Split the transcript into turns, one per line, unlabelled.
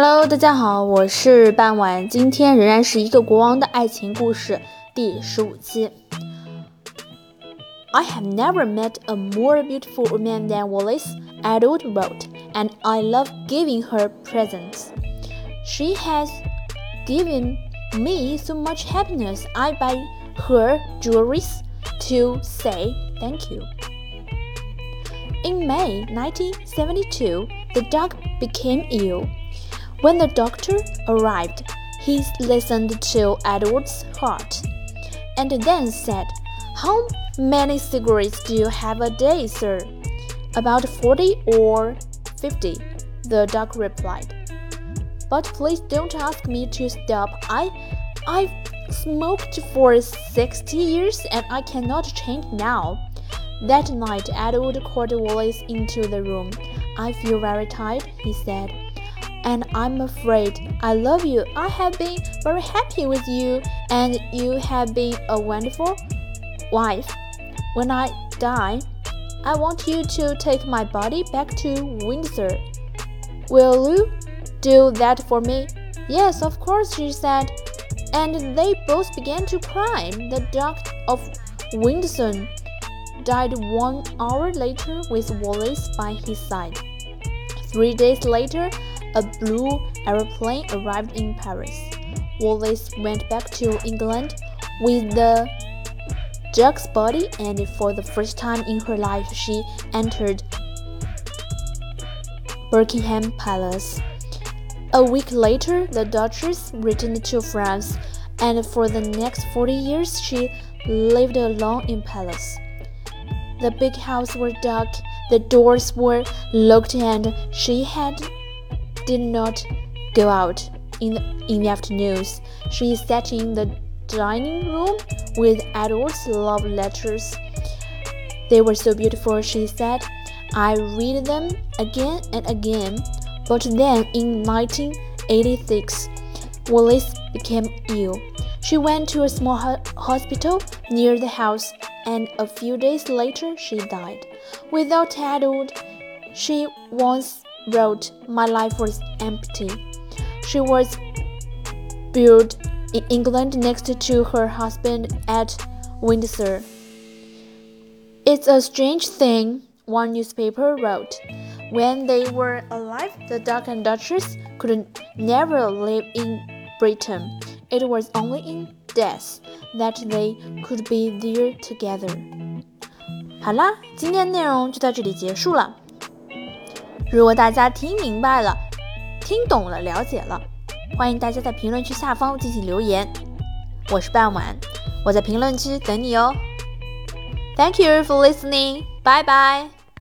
Hello，大家好，我是半晚，今天仍然是一个国王的爱情故事第十五期。I have never met a more beautiful woman than Wallis, Edward wrote, and I love giving her presents. She has given me so much happiness. I buy her jewelry to say thank you. In May 1972, the Duke became ill. When the doctor arrived, he listened to Edward's heart and then said, How many cigarettes do you have a day, sir? About 40 or 50, the Duke replied. But please don't ask me to stop. I I've smoked for 60 years and I cannot change now. That night, Edward called Wallis into the room. I feel very tired, he said and I'm afraid. I love you. I have been very happy with you, and you have been a wonderful wife. When I die, I want you to take my body back to Windsor. Will you do that for me? Yes, of course, she said. And they both began to cry. The Duke of Windsor died one hour later with Wallis by his side. Three days later, a blue aeroplane arrived in Paris. Wallis went back to England with the Duke's body, and for the first time in her life, she entered Buckingham Palace. A week later, the Duchess returned to France, and for the next 40 years, she lived alone in palace. The big house was dark, the doors were locked, and she had did not go out in the, in the afternoons. She sat in the dining room with Edward's love letters. They were so beautiful, she said. I read them again and again. But then in 1986, Wallis became ill. She went to a small ho hospital near the house, and a few days later she died. Without Edward, she once wrote, My life was empty. She was buried in England next to her husband at Windsor. It's a strange thing, one newspaper wrote. When they were alive, the Duke and Duchess could never live in Britain. It was only in death that they could be there together. 好啦，今天内容就到这里结束了。如果大家听明白了、听懂了、了解了，欢迎大家在评论区下方进行留言。我是半晚，我在评论区等你哦。Thank you for listening. Bye bye.